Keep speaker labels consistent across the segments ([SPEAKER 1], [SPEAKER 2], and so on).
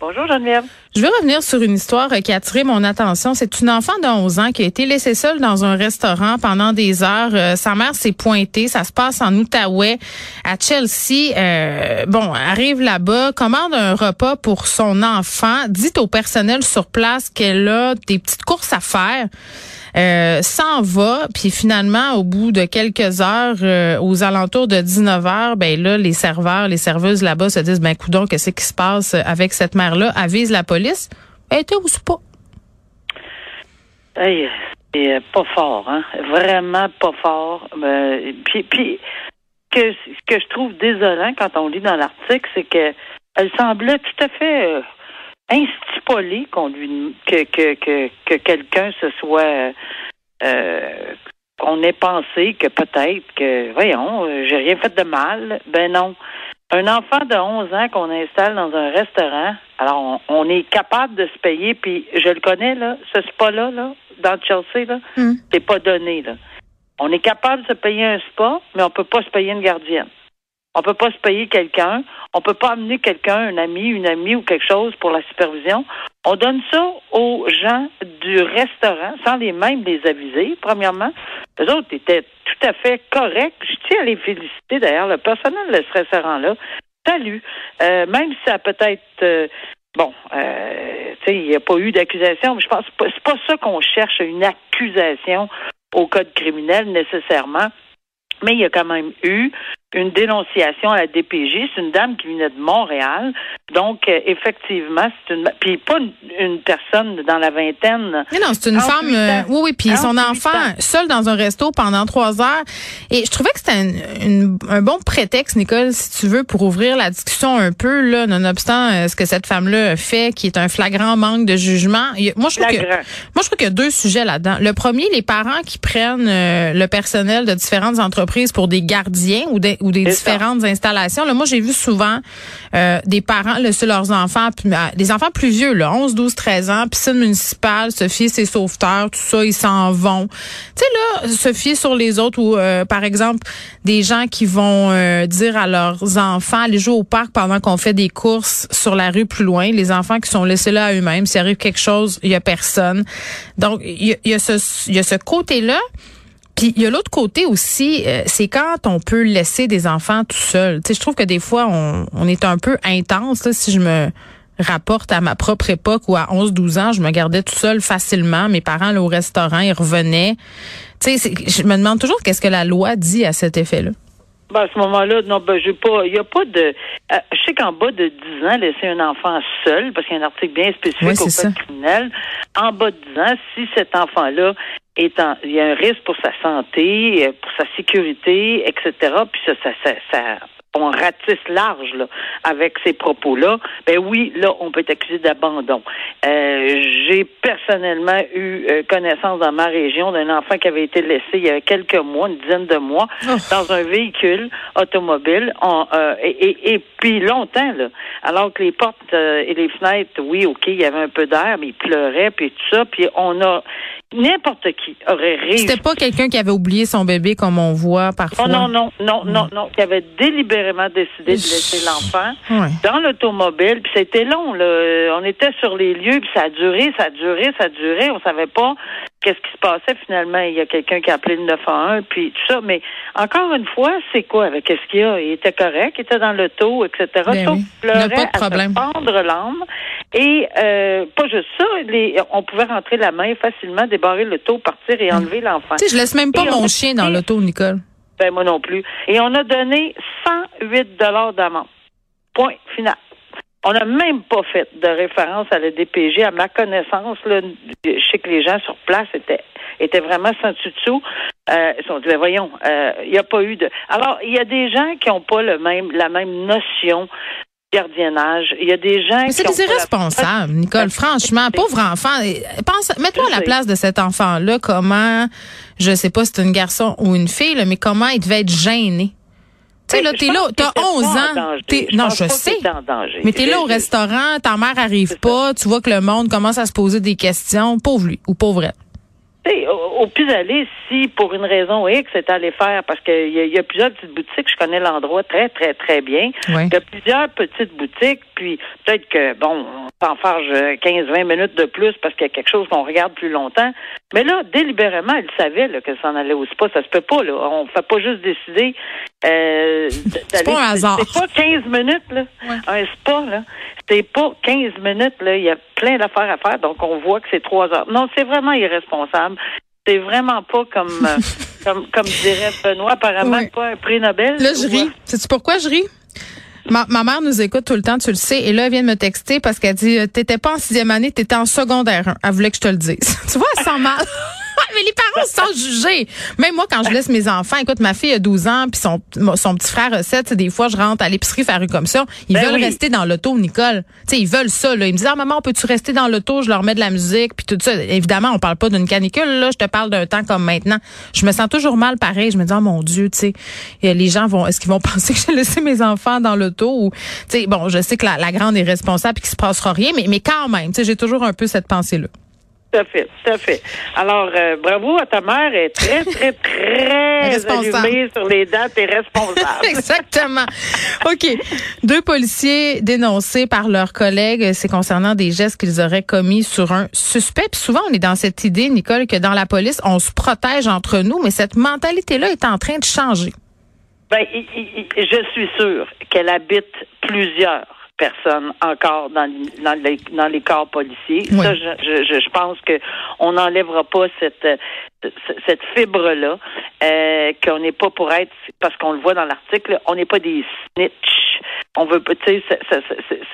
[SPEAKER 1] Bonjour, Geneviève.
[SPEAKER 2] Je veux revenir sur une histoire qui a attiré mon attention. C'est une enfant de 11 ans qui a été laissée seule dans un restaurant pendant des heures. Euh, sa mère s'est pointée. Ça se passe en Outaouais, à Chelsea. Euh, bon, arrive là-bas, commande un repas pour son enfant, dit au personnel sur place qu'elle a des petites courses à faire. Euh, s'en va, puis finalement, au bout de quelques heures, euh, aux alentours de 19 heures, ben là, les serveurs, les serveuses là-bas se disent, ben coudon, qu'est-ce qui se passe avec cette mère-là? Avise la police. Elle était ou pas?
[SPEAKER 1] Hey, c'est euh, pas fort, hein? Vraiment pas fort. Euh, puis, puis que, ce que je trouve désolant quand on lit dans l'article, c'est que elle semblait tout à fait instipolée qu'on lui que que que, que quelqu'un se soit euh, qu'on ait pensé que peut-être que voyons, euh, j'ai rien fait de mal. Ben non. Un enfant de 11 ans qu'on installe dans un restaurant, alors on, on est capable de se payer, puis je le connais, là, ce spa-là, là, dans Chelsea, là,
[SPEAKER 2] Hmm.
[SPEAKER 1] c'est pas donné, là. On est capable de se payer un spa, mais on peut pas se payer une gardienne. On peut pas se payer quelqu'un. On peut pas amener quelqu'un, un ami, une amie ou quelque chose pour la supervision. On donne ça aux gens du restaurant sans les mêmes les aviser, premièrement. Les autres étaient tout à fait corrects. Je tiens à les féliciter d'ailleurs. Le personnel de ce restaurant-là, salut. Euh, même si ça a peut-être euh, Bon, euh, tu sais, il n'y a pas eu d'accusation, mais je pense que c'est pas ça qu'on cherche, une accusation au code criminel nécessairement. Mais il y a quand même eu une dénonciation à la DPJ. C'est une dame qui venait de Montréal. Donc, euh, effectivement, c'est une... Puis pas une, une personne dans la vingtaine.
[SPEAKER 2] Mais non, c'est une
[SPEAKER 1] 38
[SPEAKER 2] femme. euh, oui, oui. Puis son
[SPEAKER 1] 38
[SPEAKER 2] enfant seul dans un resto pendant trois heures. Et je trouvais que c'était une- une- un bon prétexte, Nicole, si tu veux, pour ouvrir la discussion un peu, là, nonobstant euh, ce que cette femme-là fait, qui est un flagrant manque de jugement. Il moi, je trouve que moi, je trouve qu'il y a deux sujets là-dedans. Le premier, les parents qui prennent euh, le personnel de différentes entreprises pour des gardiens ou des, ou des
[SPEAKER 1] ça.
[SPEAKER 2] différentes installations. Là, moi, j'ai vu souvent euh, des parents laisser leurs enfants, puis, euh, des enfants plus vieux, là, 11, 12, 13 ans, piscine municipale, se fier ses sauveteurs, tout ça, ils s'en vont. Tu sais, là, se fier sur les autres ou, euh, par exemple, des gens qui vont euh, dire à leurs enfants, aller jouer au parc pendant qu'on fait des courses sur la rue plus loin, les enfants qui sont laissés là à eux-mêmes, s'il arrive quelque chose, il y a personne. Donc, il y y a ce, y a ce côté-là. Puis il y a l'autre côté aussi, euh, c'est quand on peut laisser des enfants tout seuls. Tu sais, je trouve que des fois on, on est un peu intense. là. si je me rapporte à ma propre époque où à 11-12 ans, je me gardais tout seul facilement. Mes parents là, au restaurant, ils revenaient. Tu sais, je me demande toujours qu'est-ce que la loi dit à cet effet-là.
[SPEAKER 1] Ben, à ce moment-là, non, ben, j'ai pas, il y a pas de, euh, je sais qu'en bas de 10 ans, laisser un enfant seul, parce qu'il y a un article bien spécifique
[SPEAKER 2] Ouais,
[SPEAKER 1] au code criminel, en bas de 10 ans, si cet enfant-là est il y a un risque pour sa santé, euh, pour sa sécurité, etc., puis ça, ça, ça, ça- on ratisse large là, avec ces propos-là, ben oui, là, on peut être accusé d'abandon. Euh, J'ai personnellement eu euh, connaissance dans ma région d'un enfant qui avait été laissé il y a quelques mois, une dizaine de mois,
[SPEAKER 2] Oh.
[SPEAKER 1] dans un véhicule automobile, euh, et, et, et puis longtemps, là, alors que les portes euh, et les fenêtres, oui, OK, il y avait un peu d'air, mais il pleurait, puis tout ça, puis on a n'importe qui aurait réussi.
[SPEAKER 2] C'était pas quelqu'un qui avait oublié son bébé comme on voit parfois.
[SPEAKER 1] Oh non, non, non, non, non, qui avait délibérément décidé de laisser l'enfant
[SPEAKER 2] Ouais.
[SPEAKER 1] dans l'automobile, puis c'était long, là. On était sur les lieux, puis ça a duré, ça a duré, ça a duré. On savait pas qu'est-ce qui se passait finalement. Il y a quelqu'un qui a appelé le 911, puis tout ça. Mais encore une fois, c'est quoi? Avec qu'est-ce qu'il y a? Il était correct, il était dans l'auto, etc.
[SPEAKER 2] Ben
[SPEAKER 1] Sauf
[SPEAKER 2] oui.
[SPEAKER 1] pleurait
[SPEAKER 2] pas de problème.
[SPEAKER 1] à se l'âme. Et euh, pas juste ça, les, on pouvait rentrer la main facilement, débarrer l'auto, partir et enlever l'enfant.
[SPEAKER 2] Tu sais, je laisse même pas
[SPEAKER 1] Et
[SPEAKER 2] mon chien dans l'auto, Nicole.
[SPEAKER 1] Ben, moi non plus. Et on a donné 108 dollars d'amende. Point final. On n'a même pas fait de référence à la DPG. À ma connaissance, là, je sais que les gens sur place étaient, étaient vraiment sans dessous. Euh, ils sont dit, ben voyons, euh, il n'y a pas eu de. Alors, il y a des gens qui n'ont pas le même, la même notion gardiennage. Il y a des gens
[SPEAKER 2] Mais c'est
[SPEAKER 1] qui pas la-
[SPEAKER 2] irresponsables, Nicole. Franchement, pauvre enfant. Pense, mets-toi à
[SPEAKER 1] Je
[SPEAKER 2] la place de cet enfant-là. Comment je sais pas si c'est une garçon ou une fille, là, mais comment il devait être gêné? Tu sais, là,
[SPEAKER 1] je
[SPEAKER 2] t'es là, t'as
[SPEAKER 1] était pas
[SPEAKER 2] 11
[SPEAKER 1] en
[SPEAKER 2] ans. T'es-
[SPEAKER 1] Je
[SPEAKER 2] non, je
[SPEAKER 1] qu'il
[SPEAKER 2] sais. Mais t'es là
[SPEAKER 1] Je-
[SPEAKER 2] au
[SPEAKER 1] je-
[SPEAKER 2] restaurant, ta mère arrive pas, tu vois que le monde commence à se poser des questions. Pauvre lui ou pauvre elle.
[SPEAKER 1] Au, au pis-aller, si pour une raison X, c'est allé faire, parce qu'il y, y a plusieurs petites boutiques, je connais l'endroit très, très, très bien. Il y a plusieurs petites boutiques, puis peut-être que, bon, on s'enfarge 15-20 minutes de plus parce qu'il y a quelque chose qu'on regarde plus longtemps. Mais là, délibérément, elle savait là, que s'en allait au spa. Ça se peut pas, là. On fait pas juste décider euh, d'aller.
[SPEAKER 2] pas un hasard.
[SPEAKER 1] C'est pas 15 minutes, là. Un spa, là. C'est pas 15 minutes, là. Il y a plein d'affaires à faire, donc on voit que c'est trois heures. Non, c'est vraiment irresponsable. C'est vraiment pas comme, euh, comme, comme dirait Benoît, apparemment,
[SPEAKER 2] Ouais.
[SPEAKER 1] pas un prix Nobel.
[SPEAKER 2] Là, je ris. Sais-tu pourquoi je ris? Ma, ma mère nous écoute tout le temps, tu le sais. Et là, elle vient de me texter parce qu'elle dit, euh, t'étais pas en sixième année, t'étais en secondaire 1. Elle voulait que je te le dise. tu vois, elle sent mal. Mais les parents sont jugés. Même moi, quand je laisse mes enfants, écoute, ma fille a 12 ans, puis son, son petit frère a 7, des fois, je rentre à l'épicerie faire une comme ça. Ils
[SPEAKER 1] Ben
[SPEAKER 2] veulent
[SPEAKER 1] oui.
[SPEAKER 2] rester dans l'auto, Nicole. Tu sais, ils veulent ça, là. Ils me disent, ah, maman, peux-tu rester dans l'auto? Je leur mets de la musique, puis tout ça. Évidemment, on parle pas d'une canicule, là. Je te parle d'un temps comme maintenant. Je me sens toujours mal pareil. Je me dis, oh mon Dieu, tu sais, et les gens vont, est-ce qu'ils vont penser que j'ai laissé mes enfants dans l'auto ou, tu sais, bon, je sais que la, la grande est responsable et qu'il se passera rien, mais, mais quand même, tu sais, j'ai toujours un peu cette pensée-là.
[SPEAKER 1] Tout à fait, tout à fait. Alors, euh, bravo à ta mère, elle est très, très, très
[SPEAKER 2] Responsable.
[SPEAKER 1] allumée sur les dates et responsable.
[SPEAKER 2] Exactement. OK. Deux policiers dénoncés par leurs collègues, c'est concernant des gestes qu'ils auraient commis sur un suspect. Puis souvent, on est dans cette idée, Nicole, que dans la police, on se protège entre nous, mais cette mentalité-là est en train de changer.
[SPEAKER 1] Ben, je suis sûre qu'elle habite plusieurs personnes encore dans, les- dans, les, dans les corps policiers.
[SPEAKER 2] Oui.
[SPEAKER 1] Ça, je, je, je- pense que on n'enlèvera pas cette euh, cette fibre là euh, qu'on n'est pas pour être parce qu'on le voit dans l'article, on n'est pas des snitch. On veut pas, tu sais, c'est-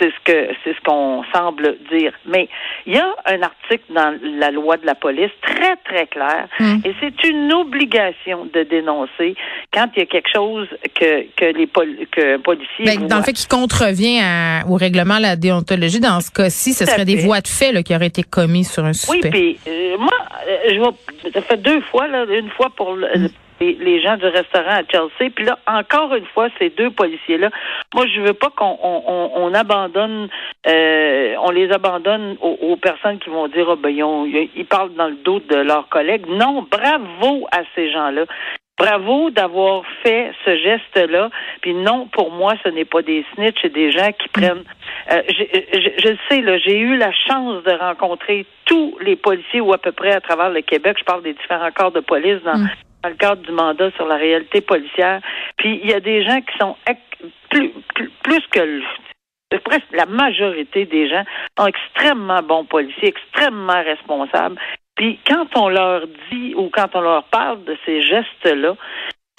[SPEAKER 1] ce que c'est ce qu'on semble dire. Mais il y a un article dans la loi de la police très très clair
[SPEAKER 2] Mm.
[SPEAKER 1] et c'est une obligation de dénoncer quand il y a quelque chose que que les pol que un policier
[SPEAKER 2] Ben, dans le fait qu'il contrevient à- au règlement de la déontologie, dans ce cas-ci, ce serait des voies de fait là, qui auraient été commis sur un
[SPEAKER 1] Oui,
[SPEAKER 2] suspect.
[SPEAKER 1] puis euh, moi, euh, je vais, ça fait deux fois, là, une fois pour le-
[SPEAKER 2] Mm.
[SPEAKER 1] Les, gens du restaurant à Chelsea, puis là, encore une fois, ces deux policiers-là, moi, je veux pas qu'on on, on- on abandonne, euh, on les abandonne aux, personnes qui vont dire, oh, ben, ils, ils parlent dans le dos de leurs collègues. Non, bravo à ces gens-là. Bravo d'avoir fait ce geste-là. Puis non, pour moi, ce n'est pas des snitch, c'est des gens qui prennent. Euh, je, je le sais, là, j'ai eu la chance de rencontrer tous les policiers ou à peu près à travers le Québec. Je parle des différents corps de police dans,
[SPEAKER 2] Mm.
[SPEAKER 1] Dans le cadre du mandat sur la réalité policière. Puis il y a des gens qui sont plus, plus, que le- presque la majorité des gens sont extrêmement bons policiers, extrêmement responsables. Puis quand on leur dit ou quand on leur parle de ces gestes-là,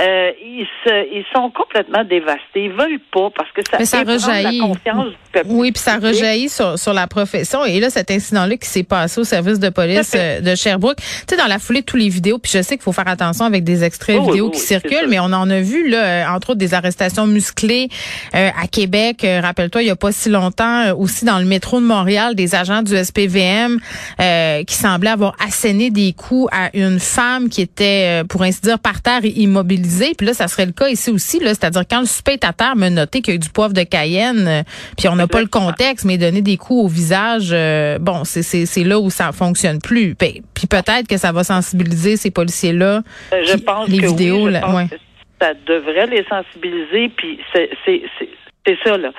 [SPEAKER 1] euh, ils, se, ils sont complètement dévastés. Ils veulent pas parce que ça
[SPEAKER 2] Mais ça rejaillit.
[SPEAKER 1] la confiance du peuple.
[SPEAKER 2] Oui, puis ça rejaillit sur, sur la profession. Et là, cet incident-là qui s'est passé au service de police euh, de Sherbrooke, tu sais, dans la foulée de tous les vidéos, puis je sais qu'il faut faire attention avec des extraits
[SPEAKER 1] oui,
[SPEAKER 2] vidéo
[SPEAKER 1] oui,
[SPEAKER 2] qui
[SPEAKER 1] oui,
[SPEAKER 2] circulent, mais on en a vu, là, euh, entre autres, des arrestations musclées euh, à Québec. Euh, Rappelle-toi, il y a pas si longtemps, aussi dans le métro de Montréal, des agents du SPVM euh, qui semblaient avoir asséné des coups à une femme qui était, pour ainsi dire, par terre et immobilisée. Puis là, ça serait le cas ici aussi, là, c'est-à-dire quand le suspect est à terre, me noter qu'il y a eu du poivre de Cayenne, euh, puis on n'a pas le contexte, mais donner des coups au visage, euh, bon, c'est c'est c'est là où ça fonctionne plus. Puis, puis peut-être que ça va sensibiliser ces policiers-là.
[SPEAKER 1] Euh, Je
[SPEAKER 2] qui-
[SPEAKER 1] pense
[SPEAKER 2] les
[SPEAKER 1] que
[SPEAKER 2] vidéos,
[SPEAKER 1] oui, je
[SPEAKER 2] là,
[SPEAKER 1] pense
[SPEAKER 2] ouais.
[SPEAKER 1] que ça devrait les sensibiliser, puis c'est c'est c'est c'est ça là,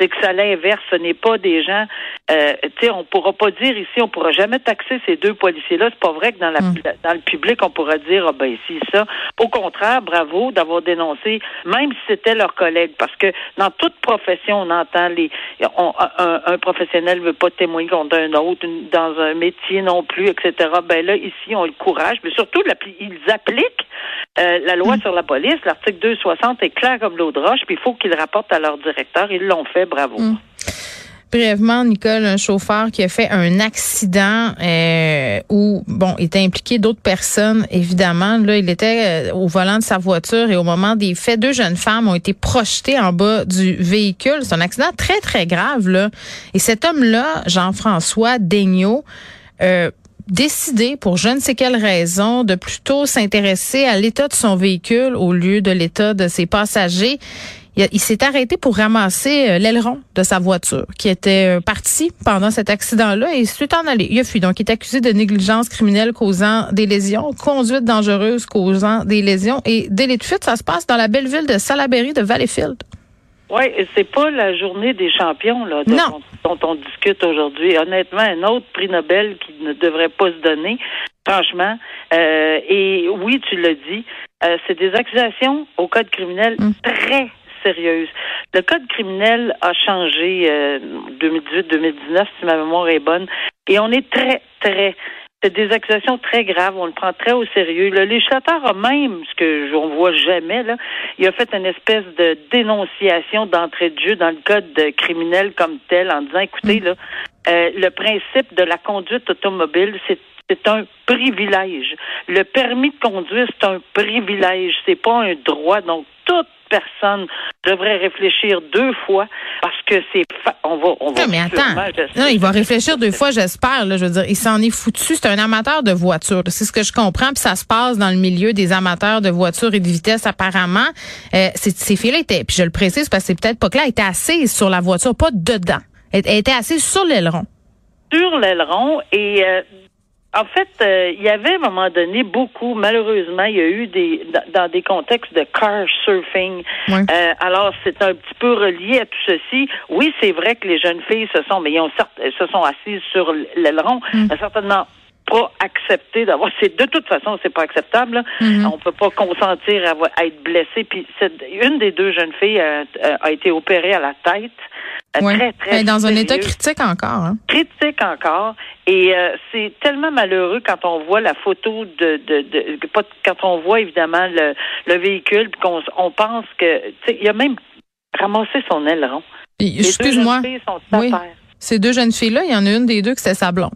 [SPEAKER 1] c'est que ça l'inverse. Ce n'est pas des gens, euh, tu sais, on pourra pas dire ici, on pourra jamais taxer ces deux policiers-là. C'est pas vrai que dans la
[SPEAKER 2] Mm.
[SPEAKER 1] dans le public on pourra dire ah ben ici ça. Au contraire, bravo d'avoir dénoncé, même si c'était leur collègue, parce que dans toute profession on entend les, on- un, un professionnel veut pas témoigner contre un autre une- dans un métier non plus, etc. Ben là ici on le courage, mais surtout ils appliquent euh, la loi sur la police, l'article 260 est clair comme l'eau de roche, puis il faut qu'ils rapportent à leur Ils l'ont fait, bravo.
[SPEAKER 2] Mm. Brièvement, Nicole, un chauffeur qui a fait un accident euh, où, bon, était impliqué d'autres personnes, évidemment. Là, il était euh, au volant de sa voiture et au moment des faits, deux jeunes femmes ont été projetées en bas du véhicule. C'est un accident très, très grave, là. Et cet homme-là, Jean-François Daigneault, euh, décidé, pour je ne sais quelle raison, de plutôt s'intéresser à l'état de son véhicule au lieu de l'état de ses passagers. Il, s'est arrêté pour ramasser euh, l'aileron de sa voiture qui était euh, parti pendant cet accident-là et il s'est en allé. Il a fui. Donc, il est accusé de négligence criminelle causant des lésions, conduite dangereuse causant des lésions et délit de fuite. Ça se passe dans la belle ville de Salaberry de Valleyfield.
[SPEAKER 1] Oui, c'est pas la journée des champions là, dont, dont on discute aujourd'hui. Honnêtement, un autre prix Nobel qui ne devrait pas se donner, franchement. Euh, et oui, tu l'as dit, euh, c'est des accusations au code criminel mm. très sérieuses. Le code criminel a changé euh, 2018-2019, si ma mémoire est bonne, et on est très, très c'est des accusations très graves. On le prend très au sérieux. Le législateur a même, ce que je ne vois jamais, là, il a fait une espèce de dénonciation d'entrée de jeu dans le code criminel comme tel en disant, écoutez, là, euh, le principe de la conduite automobile, c'est c'est un privilège. Le permis de conduire, c'est un privilège, c'est pas un droit. Donc, toute personne devrait réfléchir deux fois parce que c'est on va on va
[SPEAKER 2] non, mais attends. Non, il va réfléchir deux fois, j'espère là, je veux dire, il s'en est foutu, c'est un amateur de voiture. C'est ce que je comprends, puis ça se passe dans le milieu des amateurs de voitures et de vitesse apparemment. Euh, ces filles-là étaient puis je le précise parce que c'est peut-être pas clair, étaient assises sur la voiture, pas dedans. Elle, était assise sur l'aileron.
[SPEAKER 1] Sur l'aileron et euh, en fait, euh, il y avait à un moment donné beaucoup, malheureusement, il y a eu des dans des contextes de car surfing. Euh, alors, c'est un petit peu relié à tout ceci. Oui, c'est vrai que les jeunes filles se sont, mais ils ont se sont assises sur l'aileron, mm. certainement pas accepté d'avoir. C'est de toute façon, c'est pas acceptable. Mm-hmm. On peut pas consentir à, être blessé. Puis une des deux jeunes filles a, a été opérée à la tête.
[SPEAKER 2] Oui. Très, très dans un état critique encore. Hein?
[SPEAKER 1] Critique encore. Et euh, c'est tellement malheureux quand on voit la photo de, de, de quand on voit évidemment le, le véhicule, qu'on on pense que il a même ramassé son aileron.
[SPEAKER 2] Excuse-moi. Oui. Ces deux jeunes filles-là, il y en a une des deux qui c'était sa blonde.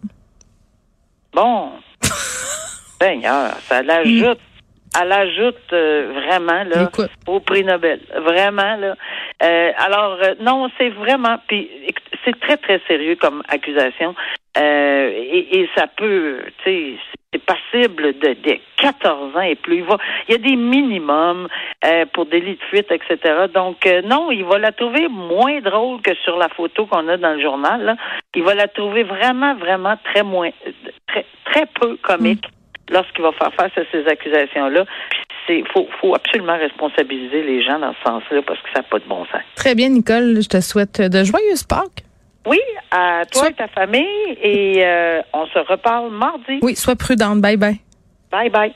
[SPEAKER 1] Bon. Seigneur, ça l'ajoute elle ajoute euh, vraiment là au prix Nobel, vraiment là. Euh, alors euh, non, c'est vraiment puis c'est très très sérieux comme accusation et, et, ça peut, tu sais, c'est passible de, de, 14 ans et plus. Il, va, il y a des minimums pour délit de fuite, etc. Donc non, il va la trouver moins drôle que sur la photo qu'on a dans le journal. Là. Il va la trouver vraiment vraiment très moins très peu comique. Mm lorsqu'il va faire face à ces accusations-là. Il faut, faut, absolument responsabiliser les gens dans ce sens-là parce que ça n'a pas de bon sens.
[SPEAKER 2] Très bien, Nicole. Je te souhaite de joyeuses Pâques.
[SPEAKER 1] Oui, à toi et ta famille. Et euh, on se reparle mardi.
[SPEAKER 2] Oui, sois prudente. Bye bye.
[SPEAKER 1] Bye bye.